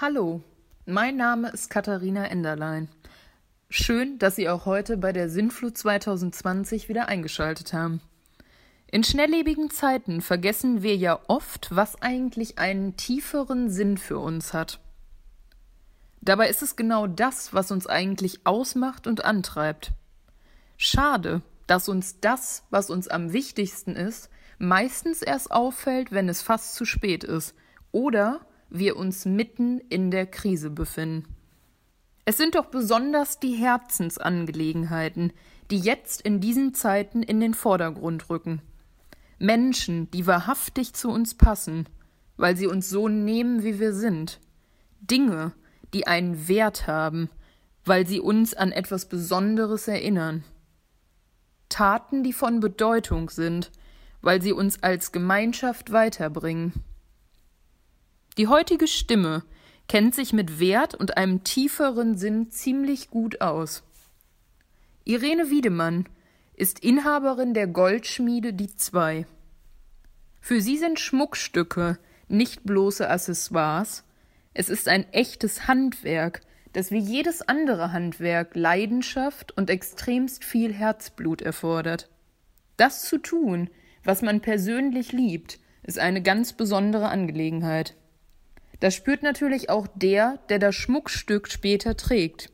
Hallo, mein Name ist Katharina Enderlein. Schön, dass Sie auch heute bei der Sinnflut 2020 wieder eingeschaltet haben. In schnelllebigen Zeiten vergessen wir ja oft, was eigentlich einen tieferen Sinn für uns hat. Dabei ist es genau das, was uns eigentlich ausmacht und antreibt. Schade, dass uns das, was uns am wichtigsten ist, meistens erst auffällt, wenn es fast zu spät ist oder wir uns mitten in der Krise befinden. Es sind doch besonders die Herzensangelegenheiten, die jetzt in diesen Zeiten in den Vordergrund rücken. Menschen, die wahrhaftig zu uns passen, weil sie uns so nehmen, wie wir sind. Dinge, die einen Wert haben, weil sie uns an etwas Besonderes erinnern. Taten, die von Bedeutung sind, weil sie uns als Gemeinschaft weiterbringen. Die heutige Stimme kennt sich mit Wert und einem tieferen Sinn ziemlich gut aus. Irene Wiedemann ist Inhaberin der Goldschmiede Die Zwei. Für sie sind Schmuckstücke nicht bloße Accessoires, es ist ein echtes Handwerk, das wie jedes andere Handwerk Leidenschaft und extremst viel Herzblut erfordert. Das zu tun, was man persönlich liebt, ist eine ganz besondere Angelegenheit. Das spürt natürlich auch der, der das Schmuckstück später trägt.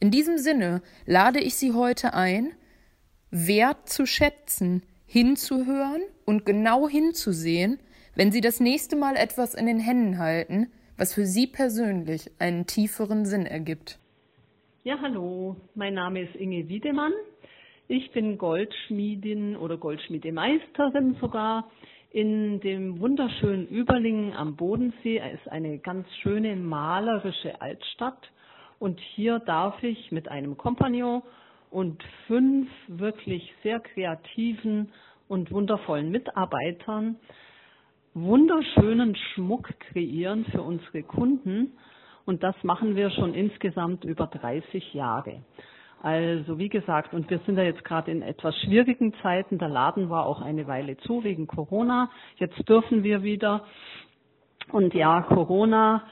In diesem Sinne lade ich Sie heute ein, Wert zu schätzen, hinzuhören und genau hinzusehen, wenn Sie das nächste Mal etwas in den Händen halten, was für Sie persönlich einen tieferen Sinn ergibt. Ja, hallo, mein Name ist Inge Wiedemann. Ich bin Goldschmiedin oder Goldschmiedemeisterin sogar in dem wunderschönen Überlingen am Bodensee. Ist eine ganz schöne malerische Altstadt. Und hier darf ich mit einem Kompagnon und fünf wirklich sehr kreativen und wundervollen Mitarbeitern wunderschönen Schmuck kreieren für unsere Kunden. Und das machen wir schon insgesamt über 30 Jahre. Also wie gesagt, und wir sind ja jetzt gerade in etwas schwierigen Zeiten. Der Laden war auch eine Weile zu wegen Corona. Jetzt dürfen wir wieder. Und ja, Corona,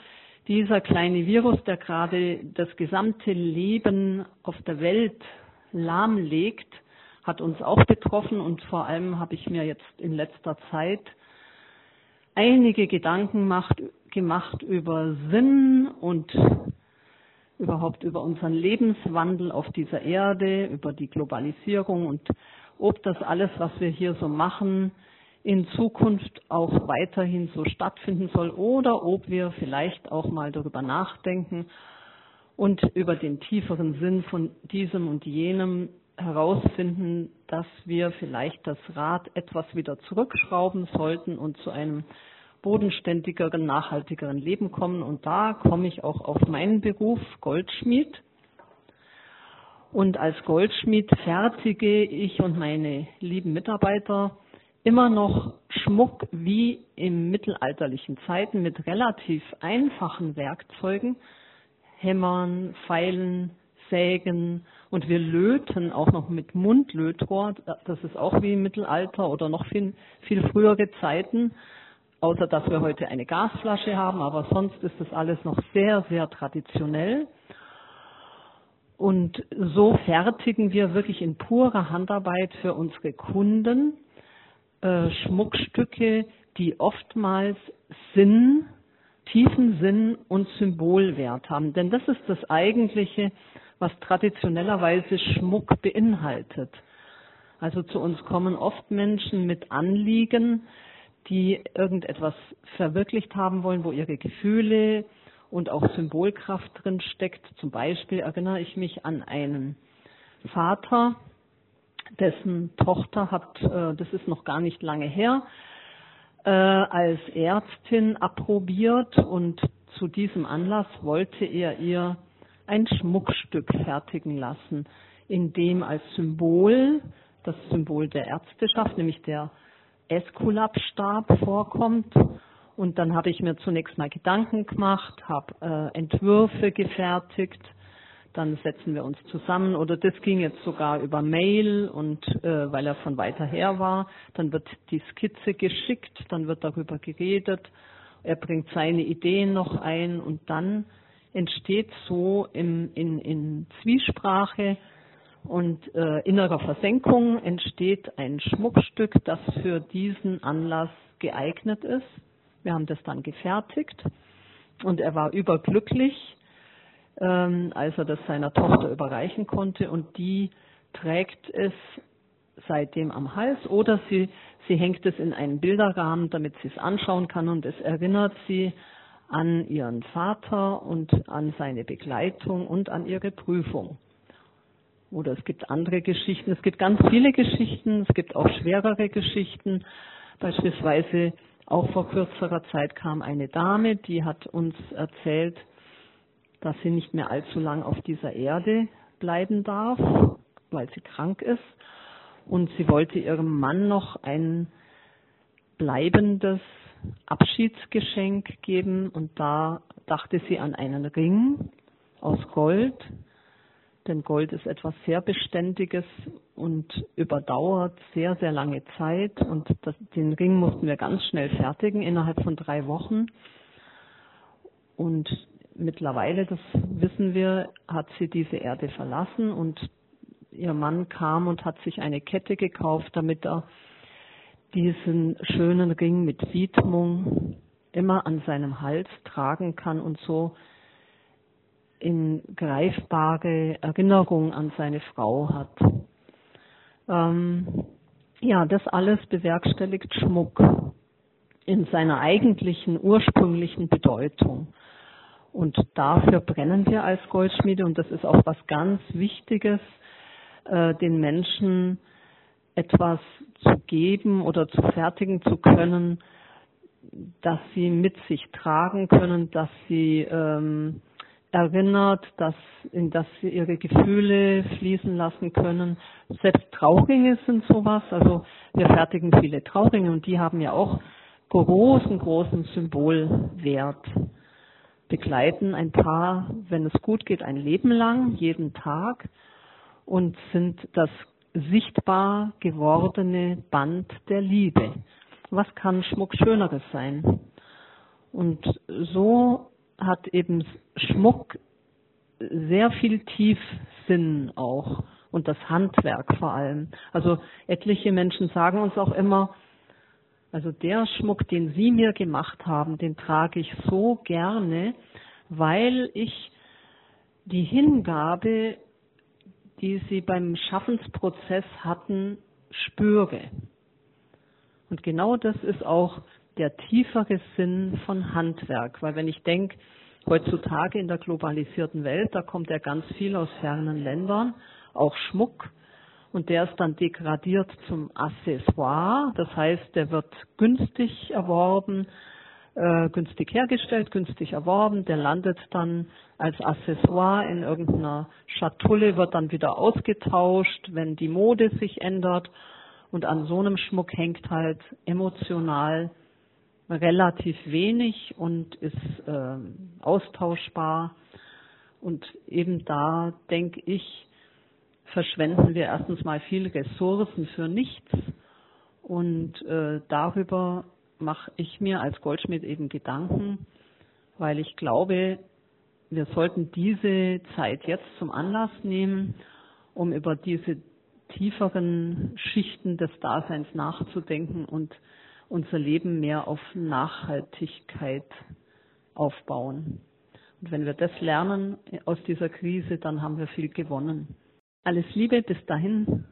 dieser kleine Virus, der gerade das gesamte Leben auf der Welt lahmlegt, hat uns auch betroffen. Und vor allem habe ich mir jetzt in letzter Zeit einige Gedanken macht, gemacht über Sinn und überhaupt über unseren Lebenswandel auf dieser Erde, über die Globalisierung und ob das alles, was wir hier so machen, in Zukunft auch weiterhin so stattfinden soll oder ob wir vielleicht auch mal darüber nachdenken und über den tieferen Sinn von diesem und jenem herausfinden, dass wir vielleicht das Rad etwas wieder zurückschrauben sollten und zu einem bodenständigeren, nachhaltigeren Leben kommen. Und da komme ich auch auf meinen Beruf Goldschmied. Und als Goldschmied fertige ich und meine lieben Mitarbeiter immer noch Schmuck wie im mittelalterlichen Zeiten mit relativ einfachen Werkzeugen, Hämmern, Pfeilen, Sägen und wir löten auch noch mit Mundlötrohr. Das ist auch wie im Mittelalter oder noch viel, viel frühere Zeiten außer dass wir heute eine Gasflasche haben, aber sonst ist das alles noch sehr, sehr traditionell. Und so fertigen wir wirklich in purer Handarbeit für unsere Kunden äh, Schmuckstücke, die oftmals Sinn, tiefen Sinn und Symbolwert haben. Denn das ist das Eigentliche, was traditionellerweise Schmuck beinhaltet. Also zu uns kommen oft Menschen mit Anliegen, die irgendetwas verwirklicht haben wollen, wo ihre Gefühle und auch Symbolkraft drin steckt. Zum Beispiel erinnere ich mich an einen Vater, dessen Tochter hat, äh, das ist noch gar nicht lange her, äh, als Ärztin approbiert und zu diesem Anlass wollte er ihr ein Schmuckstück fertigen lassen, in dem als Symbol, das Symbol der Ärzteschaft, nämlich der Esculap-Stab vorkommt. Und dann habe ich mir zunächst mal Gedanken gemacht, habe äh, Entwürfe gefertigt, dann setzen wir uns zusammen. Oder das ging jetzt sogar über Mail und äh, weil er von weiter her war, dann wird die Skizze geschickt, dann wird darüber geredet. Er bringt seine Ideen noch ein. Und dann entsteht so im, in, in Zwiesprache und äh, innerer Versenkung entsteht ein Schmuckstück, das für diesen Anlass geeignet ist. Wir haben das dann gefertigt und er war überglücklich, ähm, als er das seiner Tochter überreichen konnte und die trägt es seitdem am Hals oder sie, sie hängt es in einen Bilderrahmen, damit sie es anschauen kann und es erinnert sie an ihren Vater und an seine Begleitung und an ihre Prüfung. Oder es gibt andere Geschichten. Es gibt ganz viele Geschichten. Es gibt auch schwerere Geschichten. Beispielsweise auch vor kürzerer Zeit kam eine Dame, die hat uns erzählt, dass sie nicht mehr allzu lang auf dieser Erde bleiben darf, weil sie krank ist. Und sie wollte ihrem Mann noch ein bleibendes Abschiedsgeschenk geben. Und da dachte sie an einen Ring aus Gold, denn Gold ist etwas sehr Beständiges und überdauert sehr, sehr lange Zeit. Und das, den Ring mussten wir ganz schnell fertigen, innerhalb von drei Wochen. Und mittlerweile, das wissen wir, hat sie diese Erde verlassen und ihr Mann kam und hat sich eine Kette gekauft, damit er diesen schönen Ring mit Widmung immer an seinem Hals tragen kann und so in greifbare Erinnerung an seine Frau hat. Ähm, ja, das alles bewerkstelligt Schmuck in seiner eigentlichen ursprünglichen Bedeutung. Und dafür brennen wir als Goldschmiede und das ist auch was ganz Wichtiges, äh, den Menschen etwas zu geben oder zu fertigen zu können, dass sie mit sich tragen können, dass sie ähm, erinnert, dass, in das sie ihre Gefühle fließen lassen können. Selbst Trauringe sind sowas. Also wir fertigen viele Trauringe und die haben ja auch großen, großen Symbolwert. Begleiten ein Paar, wenn es gut geht, ein Leben lang, jeden Tag und sind das sichtbar gewordene Band der Liebe. Was kann Schmuck Schöneres sein? Und so hat eben Schmuck sehr viel Tiefsinn auch und das Handwerk vor allem. Also etliche Menschen sagen uns auch immer, also der Schmuck, den Sie mir gemacht haben, den trage ich so gerne, weil ich die Hingabe, die Sie beim Schaffensprozess hatten, spüre. Und genau das ist auch der tiefere Sinn von Handwerk. Weil wenn ich denke, heutzutage in der globalisierten Welt, da kommt ja ganz viel aus fernen Ländern, auch Schmuck. Und der ist dann degradiert zum Accessoire. Das heißt, der wird günstig erworben, äh, günstig hergestellt, günstig erworben. Der landet dann als Accessoire in irgendeiner Schatulle, wird dann wieder ausgetauscht, wenn die Mode sich ändert. Und an so einem Schmuck hängt halt emotional relativ wenig und ist äh, austauschbar. Und eben da denke ich, verschwenden wir erstens mal viele Ressourcen für nichts und äh, darüber mache ich mir als Goldschmied eben Gedanken, weil ich glaube, wir sollten diese Zeit jetzt zum Anlass nehmen, um über diese tieferen Schichten des Daseins nachzudenken und unser Leben mehr auf Nachhaltigkeit aufbauen. Und wenn wir das lernen aus dieser Krise, dann haben wir viel gewonnen. Alles Liebe, bis dahin,